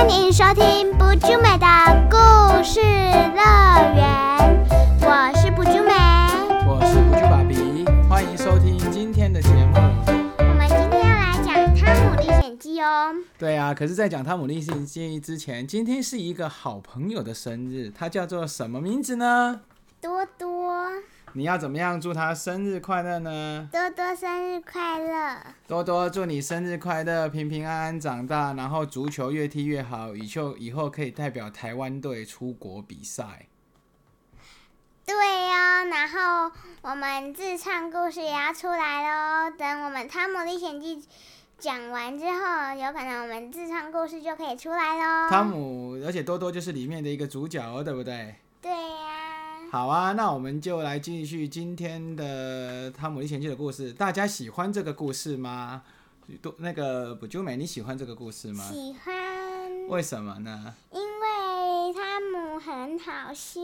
欢迎收听不啾美的故事乐园，我是不啾美。我是不啾爸比，欢迎收听今天的节目。我们今天要来讲《汤姆历险记》哦。对啊，可是，在讲《汤姆历险记》之前，今天是一个好朋友的生日，他叫做什么名字呢？多多，你要怎么样祝他生日快乐呢？多多生日快乐！多多祝你生日快乐，平平安安长大，然后足球越踢越好，以后以后可以代表台湾队出国比赛。对哦，然后我们自创故事也要出来喽。等我们《汤姆历险记》讲完之后，有可能我们自创故事就可以出来喽。汤姆，而且多多就是里面的一个主角哦，对不对？对呀、好啊，那我们就来继续今天的《汤姆历险记》的故事。大家喜欢这个故事吗？多那个不就美，你喜欢这个故事吗？喜欢，为什么呢？因很好笑。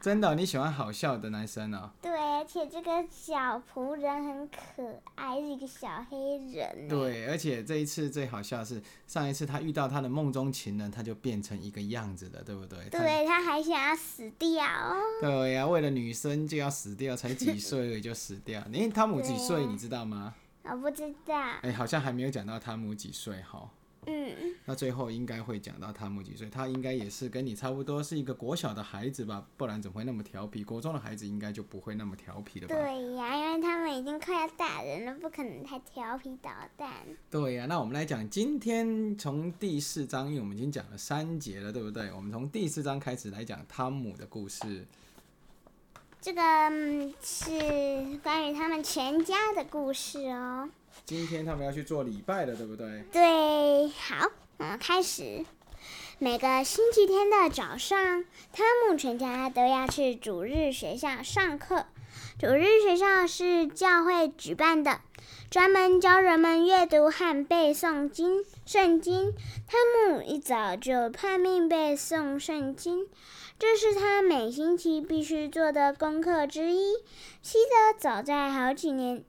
真的，你喜欢好笑的男生哦。对，而且这个小仆人很可爱，是一个小黑人。，对，而且这一次最好笑的是，上一次他遇到他的梦中情人，他就变成一个样子的，对不对？对，他还想要死掉哦。对呀、为了女生就要死掉，才几岁就死掉。诶，汤姆几岁？啊你知道吗？我不知道。哎、好像还没有讲到汤姆几岁哈。嗯，那最后应该会讲到汤姆几岁，他应该也是跟你差不多，是一个国小的孩子吧？不然怎么会那么调皮？国中的孩子应该就不会那么调皮了吧？对呀，因为他们已经快要大人了，不可能太调皮捣蛋。对呀、那我们来讲今天从第四章，因为我们已经讲了三节了，对不对？我们从第四章开始来讲汤姆的故事。这个嗯是关于他们全家的故事哦。今天他们要去做礼拜了，对不对？对，好，我们开始。每个星期天的早上，汤姆全家都要去主日学校上课。主日学校是教会举办的，专门教人们阅读和背诵经圣经。汤姆一早就拼命背诵圣经，这是他每星期必须做的功课之一。西德早在好几年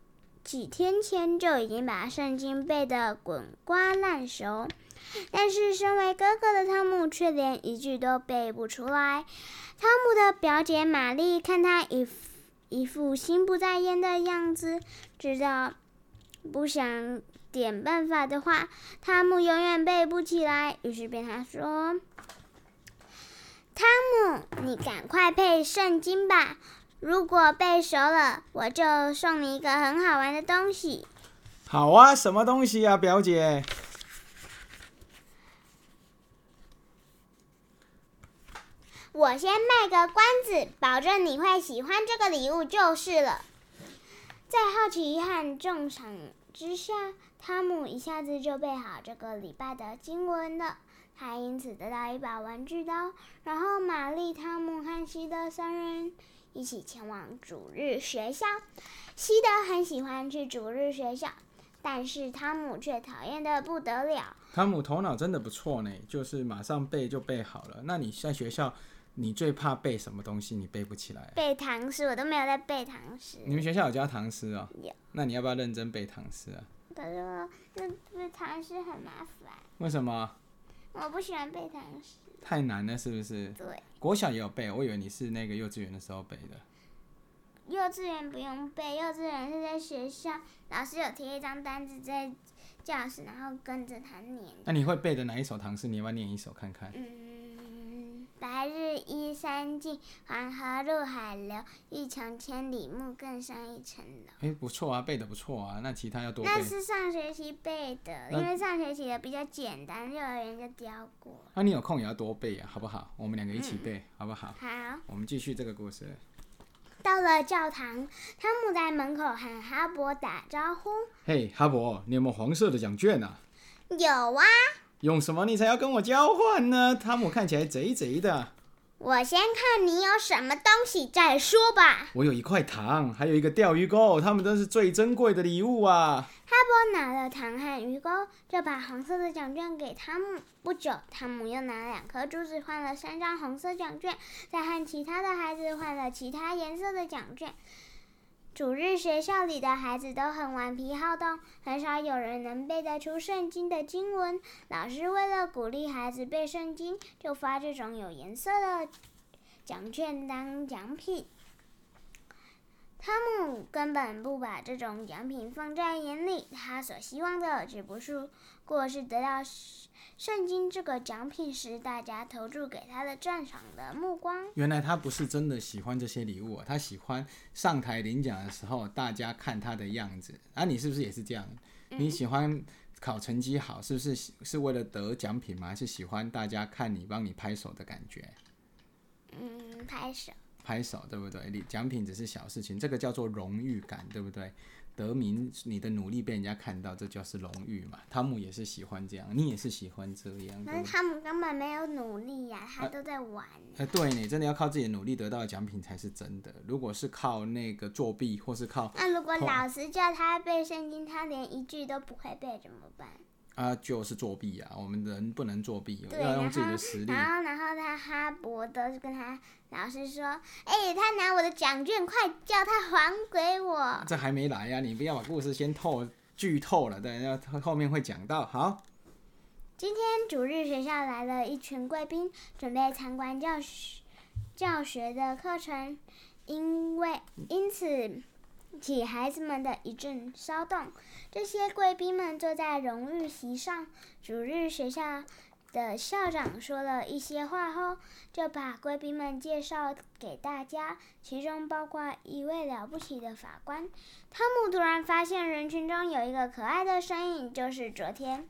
几天前就已经把圣经背得滚瓜烂熟，但是身为哥哥的汤姆却连一句都背不出来。汤姆的表姐玛丽看他一副一副心不在焉的样子，知道不想点办法的话，汤姆永远背不起来，于是便他说：“汤姆，你赶快背圣经吧。”如果背熟了，我就送你一个很好玩的东西。好啊，什么东西啊，表姐？我先卖个关子，保证你会喜欢这个礼物就是了。在好奇和重赏之下，汤姆一下子就背好这个礼拜的经文了。他因此得到一把玩具刀，然后玛丽、汤姆和西德三人一起前往主日学校。西德很喜欢去主日学校，但是汤姆却讨厌的不得了。汤姆头脑真的不错呢，就是马上背就背好了。那你在学校，你最怕背什么东西？你背不起来？背唐诗我都没有在背唐诗，你们学校有教唐诗哦？有。那你要不要认真背唐诗啊？可是我那背唐诗很麻烦，为什么？我不喜欢背唐诗。太难了，是不是？对，国小也有背，我以为你是那个幼稚园的时候背的。幼稚园不用背，幼稚园是在学校，老师有贴一张单子在教室，然后跟着他念。那你会背的哪一首唐诗？你要不要念一首看看？嗯，白日依山尽，黄河入海流。欲穷千里目，更上一层楼。哎、不错啊，背的不错啊。那其他要多背那。是上学期背的，因为上学期的比较简单，幼儿园就教过。那、你有空也要多背啊，好不好？我们两个一起背，好不好？好。我们继续这个故事。到了教堂，汤姆在门口喊哈勃打招呼。嘿，哈勃，你有没有黄色的奖券啊？有啊，用什么你才要跟我交换呢？汤姆看起来贼贼的。我先看你有什么东西再说吧。我有一块糖，还有一个钓鱼钩，它们都是最珍贵的礼物啊！哈勃拿了糖和鱼钩，就把红色的奖券给汤姆。不久，汤姆又拿两颗珠子换了三张红色奖券，再和其他的孩子换了其他颜色的奖券。主日学校里的孩子都很顽皮好动，很少有人能背得出圣经的经文。老师为了鼓励孩子背圣经，就发这种有颜色的奖券当奖品。汤姆根本不把这种奖品放在眼里，他所希望的只不过是过是得到圣经这个奖品时，大家投注给他的赞赏的目光。原来他不是真的喜欢这些礼物，他喜欢上台领奖的时候大家看他的样子。啊，你是不是也是这样？你喜欢考成绩好，是不是是为了得奖品吗？还是喜欢大家看你帮你拍手的感觉？嗯，拍手。拍手对不对？你奖品只是小事情，这个叫做荣誉感，对不对？得名，你的努力被人家看到，这就是荣誉嘛。汤姆也是喜欢这样，你也是喜欢这样。可是汤姆根本没有努力呀，他都在玩。哎，对你真的要靠自己的努力得到的奖品才是真的。如果是靠那个作弊或是靠……那如果老师叫他背圣经，他连一句都不会背，怎么办？啊，就是作弊啊！我们人不能作弊，要用自己的实力。然后，然后他哈伯德就跟他老师说：“哎，他拿我的奖券，快叫他还给我。”这还没来呀！你不要把故事先透剧透了，等下后面会讲到。好，今天主日学校来了一群贵宾，准备参观教学教学的课程，因为因此。起孩子们的一阵骚动。这些贵宾们坐在荣誉席上，主日学校的校长说了一些话后，就把贵宾们介绍给大家，其中包括一位了不起的法官。汤姆突然发现人群中有一个可爱的身影，就是昨天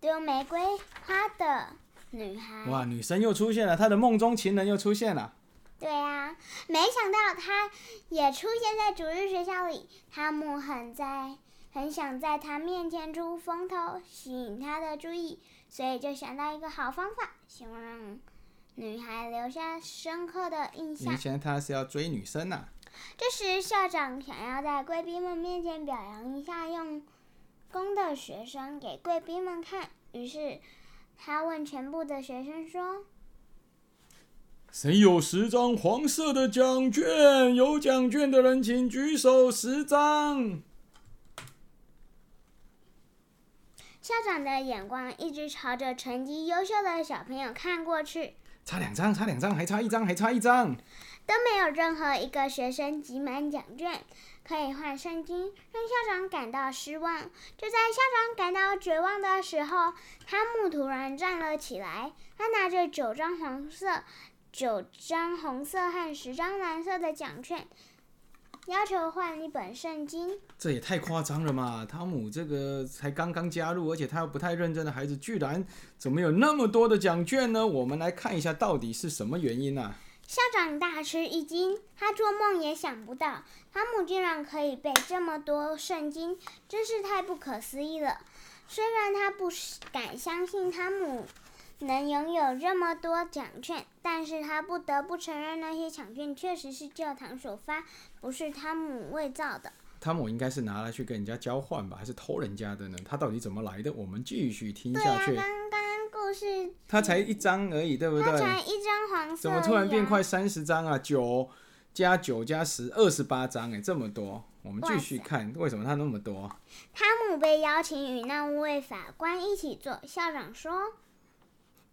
丢玫瑰花的女孩。哇，女神又出现了，她的梦中情人又出现了。对呀，没想到他也出现在主日学校里。汤姆很在很想在他面前出风头，吸引他的注意，所以就想到一个好方法，希望让女孩留下深刻的印象。以前他是要追女生呐。这时，校长想要在贵宾们面前表扬一下用功的学生给贵宾们看，于是他问全部的学生说。谁有十张黄色的奖券？有奖券的人请举手，十张。校长的眼光一直朝着成绩优秀的小朋友看过去。差两张，差两张，还差一张，还差一张。都没有任何一个学生集满奖券可以换圣经，让校长感到失望。就在校长感到绝望的时候，汤姆突然站了起来，他拿着九张黄色。九张红色和十张蓝色的奖券，要求换一本圣经。这也太夸张了嘛！汤姆这个才刚刚加入，而且他又不太认真的孩子，居然怎么有那么多的奖券呢？我们来看一下到底是什么原因呢？校长大吃一惊，他做梦也想不到，汤姆竟然可以背这么多圣经，真是太不可思议了。虽然他不敢相信汤姆。能拥有这么多奖券，但是他不得不承认那些奖券确实是教堂所发，不是汤姆伪造的。汤姆应该是拿来去跟人家交换吧，还是偷人家的呢？他到底怎么来的？我们继续听下去。刚刚故事。他才一张而已，对不对？他才一张黄色。怎么突然变快三十张啊？九加九加十，二十八张哎，这么多。我们继续看，为什么他那么多？汤姆被邀请与那位法官一起做。校长说。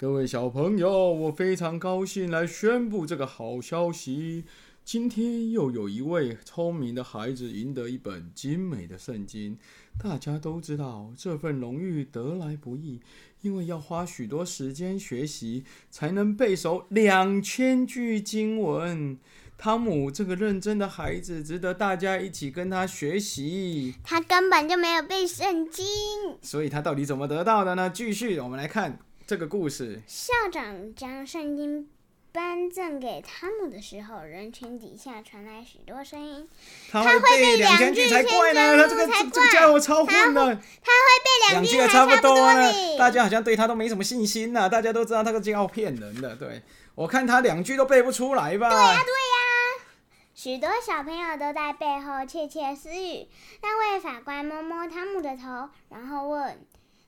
各位小朋友，我非常高兴来宣布这个好消息。今天又有一位聪明的孩子赢得一本精美的圣经。大家都知道，这份荣誉得来不易，因为要花许多时间学习，才能背熟两千句经文。汤姆这个认真的孩子，值得大家一起跟他学习。他根本就没有背圣经，所以他到底怎么得到的呢？继续，我们来看。这个故事，校长将圣经颁赠给汤姆的时候，人群底下传来许多声音。他会背两句才怪呢！他这个这个家伙超混的。他会背两句还差不多呢。大家好像对他都没什么信心呐。大家都知道他个家伙骗人的。对我看他两句都背不出来吧？对呀对呀。许多小朋友都在背后窃窃私语。那位法官摸摸汤姆的头，然后问。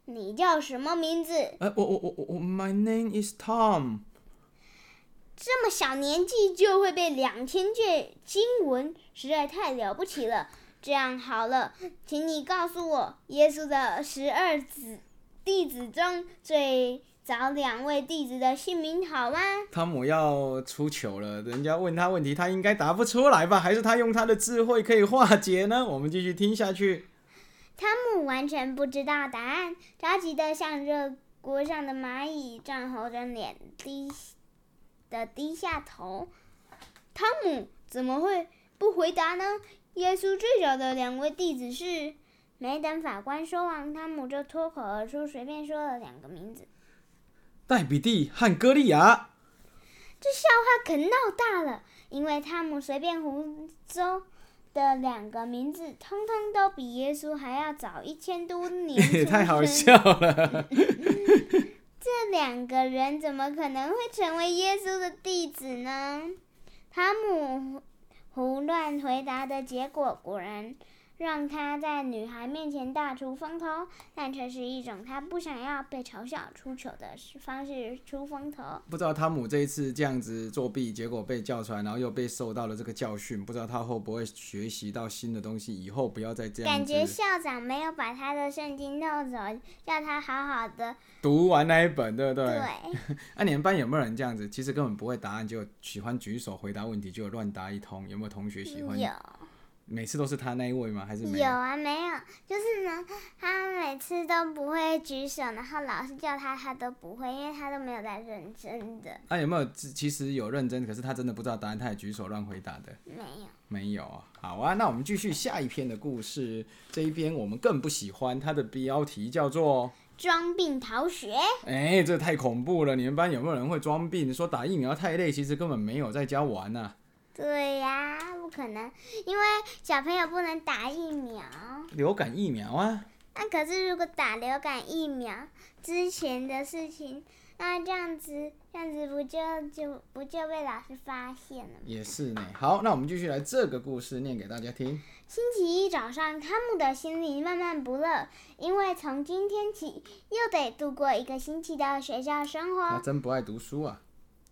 你叫什么名字？哎，我我我我，My name is Tom。这么小年纪就会背两千卷经文，实在太了不起了。这样好了，请你告诉我，耶稣的十二子弟子中最早两位弟子的姓名好吗？汤姆要出糗了，人家问他问题，他应该答不出来吧？还是他用他的智慧可以化解呢？我们继续听下去。汤姆完全不知道答案，着急的向热锅上的蚂蚁涨红着脸，低的低下头。汤姆怎么会不回答呢？耶稣最早的两位弟子是……没等法官说完，汤姆就脱口而出，随便说了两个名字：戴比蒂和歌利亚。这笑话可闹大了，因为汤姆随便胡诌的两个名字，通通都比耶稣还要早一千多年。太好笑了！这两个人怎么可能会成为耶稣的弟子呢？汤姆。胡乱回答的结果，果然让他在女孩面前大出风头，但却是一种他不想要被嘲笑、出糗的方式出风头。不知道汤姆这一次这样子作弊，结果被叫出来，然后又被受到了这个教训，不知道他会不会学习到新的东西，以后不要再这样。感觉校长没有把他的圣经弄走，叫他好好的读完那一本，对不对？对。那 你们班有没有人这样子？其实根本不会答案，就喜欢举手回答问题，就乱答一通。有没有同学喜欢？有。每次都是他那一位吗？还是有啊？没有，就是呢，他每次都不会举手，然后老师叫他，他都不会，因为他都没有在认真的。那有没有其实有认真，可是他真的不知道答案，他也举手乱回答的？没有，没有啊。好啊，那我们继续下一篇的故事。这一篇我们更不喜欢，它的标题叫做“装病逃学”。哎，这太恐怖了！你们班有没有人会装病？说打疫苗太累，其实根本没有在家玩呢。对呀，不可能，因为小朋友不能打疫苗。流感疫苗啊？那可是如果打流感疫苗之前的事情，那这样子，这样子不就就不就被老师发现了吗？也是呢。好，那我们继续来这个故事念给大家听。星期一早上，汤姆的心里闷闷不乐，因为从今天起又得度过一个星期的学校生活。他真不爱读书啊。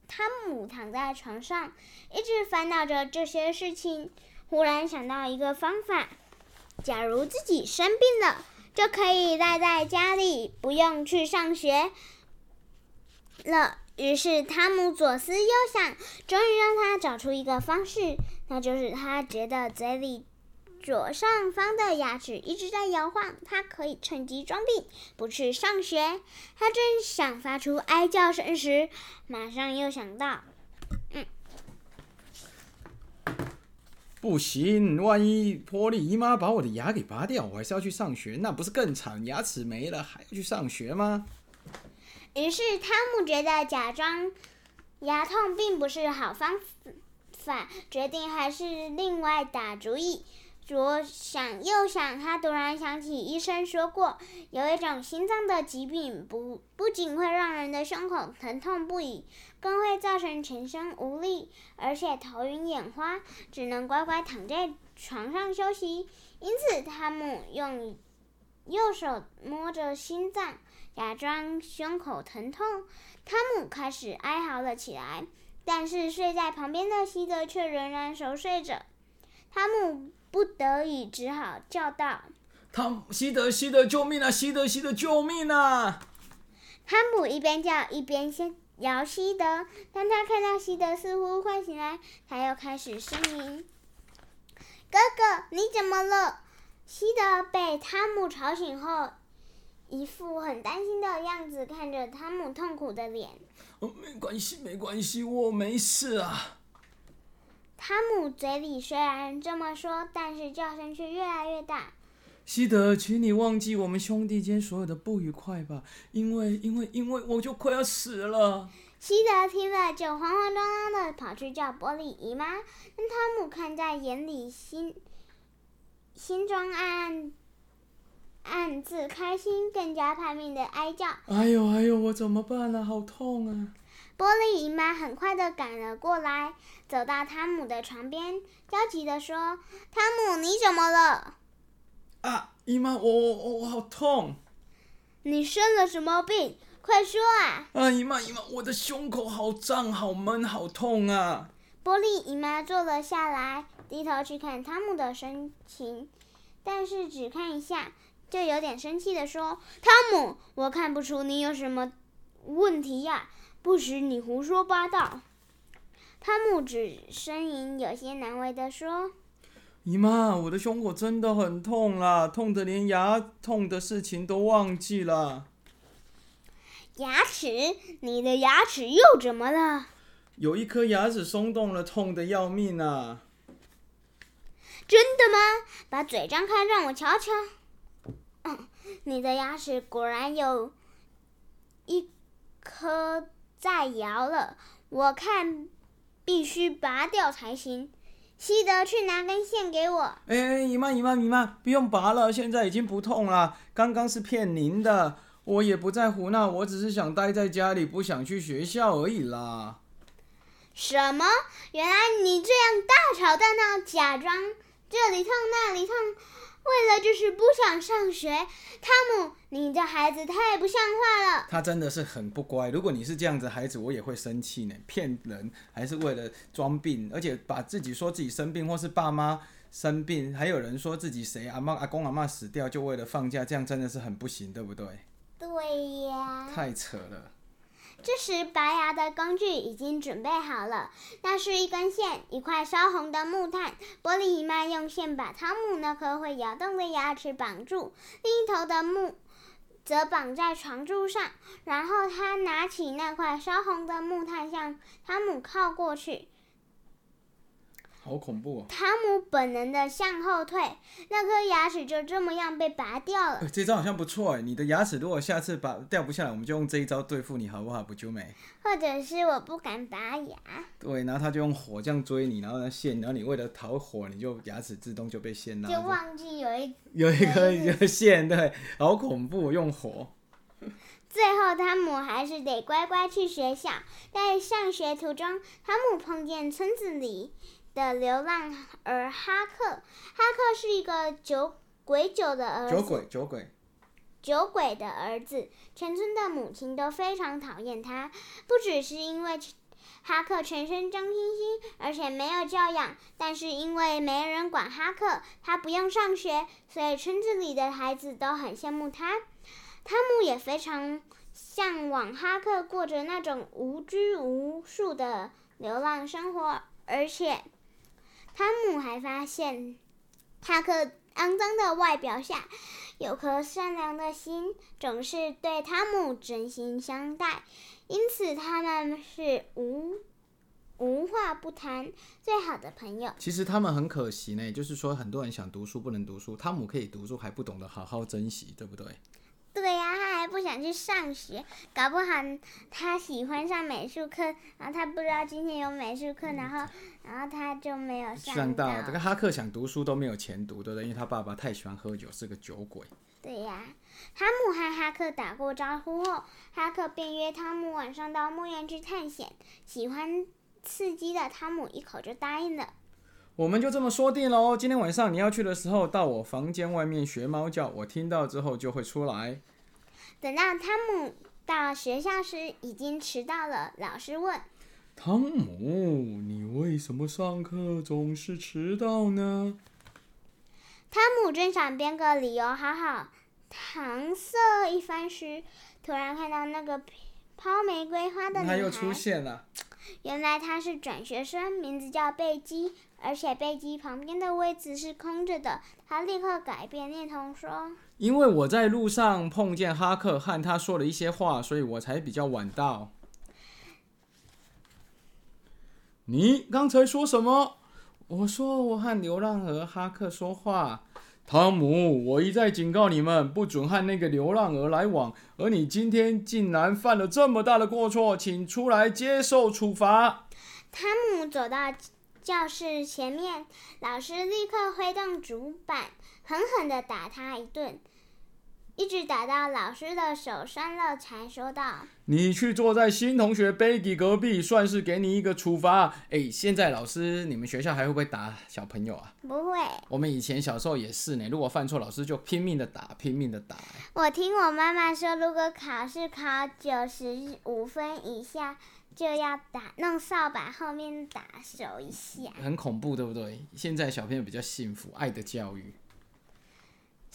汤姆躺在床上，一直烦恼着这些事情。忽然想到一个方法：假如自己生病了，就可以待在家里，不用去上学了。于是汤姆左思右想，终于让他找出一个方式，那就是他觉得嘴里。左上方的牙齿一直在摇晃，他可以趁机装病，不去上学。他正想发出哀叫声时，马上又想到：“嗯，不行，万一波利姨妈把我的牙给拔掉，我还是要去上学，那不是更惨？牙齿没了还要去上学吗？”于是汤姆觉得假装牙痛并不是好方法，决定还是另外打主意。左想右想，他突然想起医生说过，有一种心脏的疾病，不不仅会让人的胸口疼痛不已，更会造成全身无力，而且头晕眼花，只能乖乖躺在床上休息。因此，汤姆用右手摸着心脏，假装胸口疼痛。汤姆开始哀嚎了起来，但是睡在旁边的西德却仍然熟睡着。汤姆。不得已，只好叫道：“汤西德，西德，救命啊！西德，西德，救命啊！”汤姆一边叫一边先摇西德。当他看到西德似乎快醒来，他又开始呻吟：“哥哥，你怎么了？”西德被汤姆吵醒后，一副很担心的样子，看着汤姆痛苦的脸：“哦，没关系，没关系，我没事啊。”汤姆嘴里虽然这么说，但是叫声却越来越大。西德，请你忘记我们兄弟间所有的不愉快吧，因为，因为，因为我就快要死了。西德听了，就慌慌张张的跑去叫玻璃姨妈。但汤姆看在眼里，心心中暗暗暗自开心，更加拼命的哀叫：“哎呦，哎呦，我怎么办啊？好痛啊！”玻璃姨妈很快的赶了过来，走到汤姆的床边，焦急的说：“汤姆，你怎么了？”“啊，姨妈，我我我好痛！”“你生了什么病？快说啊！啊，姨妈姨妈，我的胸口好胀、好闷、好痛啊！波利姨妈坐了下来，低头去看汤姆的神情，但是只看一下，就有点生气的说：“汤姆，我看不出你有什么问题呀，不许你胡说八道。”汤姆只呻吟有些难为的说。姨妈，我的胸口真的很痛啦，痛得连牙痛的事情都忘记了。牙齿？你的牙齿又怎么了？有一颗牙齿松动了，痛得要命啊！真的吗？把嘴张开，让我瞧瞧。嗯，你的牙齿果然有一颗在摇了，我看必须拔掉才行。西德，去拿根线给我。哎，姨妈，姨妈，姨妈，不用拔了，现在已经不痛了。刚刚是骗您的，我也不在胡闹，我只是想待在家里，不想去学校而已啦。什么？原来你这样大吵大闹，假装这里痛那里痛。为了就是不想上学，汤姆，你这孩子太不像话了。他真的是很不乖。如果你是这样子孩子，我也会生气呢。骗人还是为了装病，而且把自己说自己生病，或是爸妈生病，还有人说自己谁阿妈阿公阿妈死掉，就为了放假，这样真的是很不行，对不对？对呀。太扯了。这时，拔牙的工具已经准备好了。那是一根线，一块烧红的木炭。玻璃姨妈用线把汤姆那颗会摇动的牙齿绑住，另一头的木则绑在床柱上。然后，他拿起那块烧红的木炭，向汤姆靠过去。好恐怖哦！汤姆本能的向后退，那颗牙齿就这么样被拔掉了。这招好像不错哎！你的牙齿如果下次拔掉不下来，我们就用这一招对付你，好不好？不就美？或者是我不敢拔牙。对，然后他就用火这样追你，然后呢线，然后你为了逃火，你就牙齿自动就被线了。就忘记有一有一颗一个线，对，好恐怖，用火。最后，汤姆还是得乖乖去学校。在上学途中，汤姆碰见村子里。的流浪儿哈克，哈克是一个酒鬼酒的儿子。酒鬼，酒鬼。酒鬼的儿子，全村的母亲都非常讨厌他。不只是因为哈克全身脏兮兮，而且没有教养，但是因为没人管哈克，他不用上学，所以村子里的孩子都很羡慕他。汤姆也非常向往哈克过着那种无拘无束的流浪生活，而且。汤姆还发现，哈克肮脏的外表下有颗善良的心，总是对汤姆真心相待，因此他们是无无话不谈，最好的朋友。其实他们很可惜呢，就是说很多人想读书不能读书，汤姆可以读书还不懂得好好珍惜，对不对？对呀，他还不想去上学，搞不好他喜欢上美术课，然后他不知道今天有美术课，然后然后他就没有上到。这个哈克想读书都没有钱读，对不对？因为他爸爸太喜欢喝酒，是个酒鬼。对呀，汤姆和哈克打过招呼后，哈克便约汤姆晚上到墓园去探险。喜欢刺激的汤姆一口就答应了。我们就这么说定了哦。今天晚上你要去的时候，到我房间外面学猫叫，我听到之后就会出来。等到汤姆到学校时，已经迟到了。老师问：“汤姆，你为什么上课总是迟到呢？”汤姆正想编个理由好好搪塞一番时，突然看到那个抛玫瑰花的女孩。他又出现了。原来她是转学生，名字叫贝基。而且贝基旁边的位置是空着的，他立刻改变念头说：“因为我在路上碰见哈克，和他说了一些话，所以我才比较晚到。”你刚才说什么？我说我和流浪儿哈克说话。汤姆，我一再警告你们不准和那个流浪儿来往，而你今天竟然犯了这么大的过错，请出来接受处罚。汤姆走到。教室前面，老师立刻挥动竹板，狠狠地打他一顿。一直打到老师的手酸了，才说道：“你去坐在新同学 Baggy 隔壁，算是给你一个处罚。”哎，现在老师，你们学校还会不会打小朋友啊？不会。我们以前小时候也是呢，如果犯错，老师就拼命的打，拼命的打。我听我妈妈说，如果考试考九十五分以下。就要打弄扫把后面打手一下，很恐怖，对不对？现在小朋友比较幸福，爱的教育。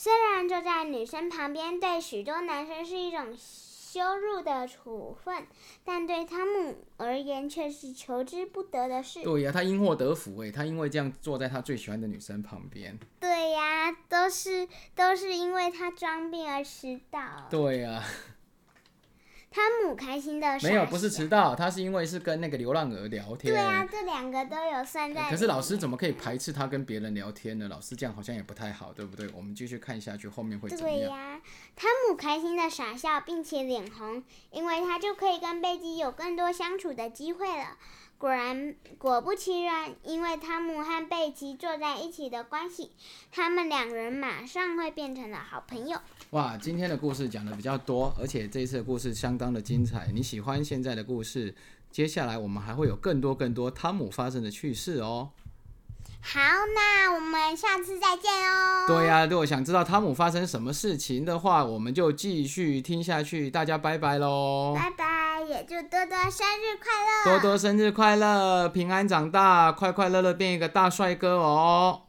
虽然坐在女生旁边对许多男生是一种羞辱的处分，但对汤姆而言却是求之不得的事。对呀，他因祸得福哎，他因为这样坐在他最喜欢的女生旁边。对呀，都是都是因为他装病而迟到。对呀。汤姆开心的没有，不是迟到，他是因为是跟那个流浪鹅聊天。对啊，这两个都有算在。可是老师怎么可以排斥他跟别人聊天呢？老师这样好像也不太好，对不对？我们继续看下去，后面会怎么样？对呀，汤姆开心的傻笑，并且脸红，因为他就可以跟贝基有更多相处的机会了。果然，果不其然，因为汤姆和贝奇坐在一起的关系，他们两人马上会变成了好朋友。哇，今天的故事讲的比较多，而且这一次的故事相当的精彩。你喜欢现在的故事？接下来我们还会有更多更多汤姆发生的趣事哦。好，那我们下次再见哦。对呀，如果想知道汤姆发生什么事情的话，我们就继续听下去。大家拜拜喽！拜拜，也祝多多生日快乐！多多生日快乐，平安长大，快快乐乐变一个大帅哥哦！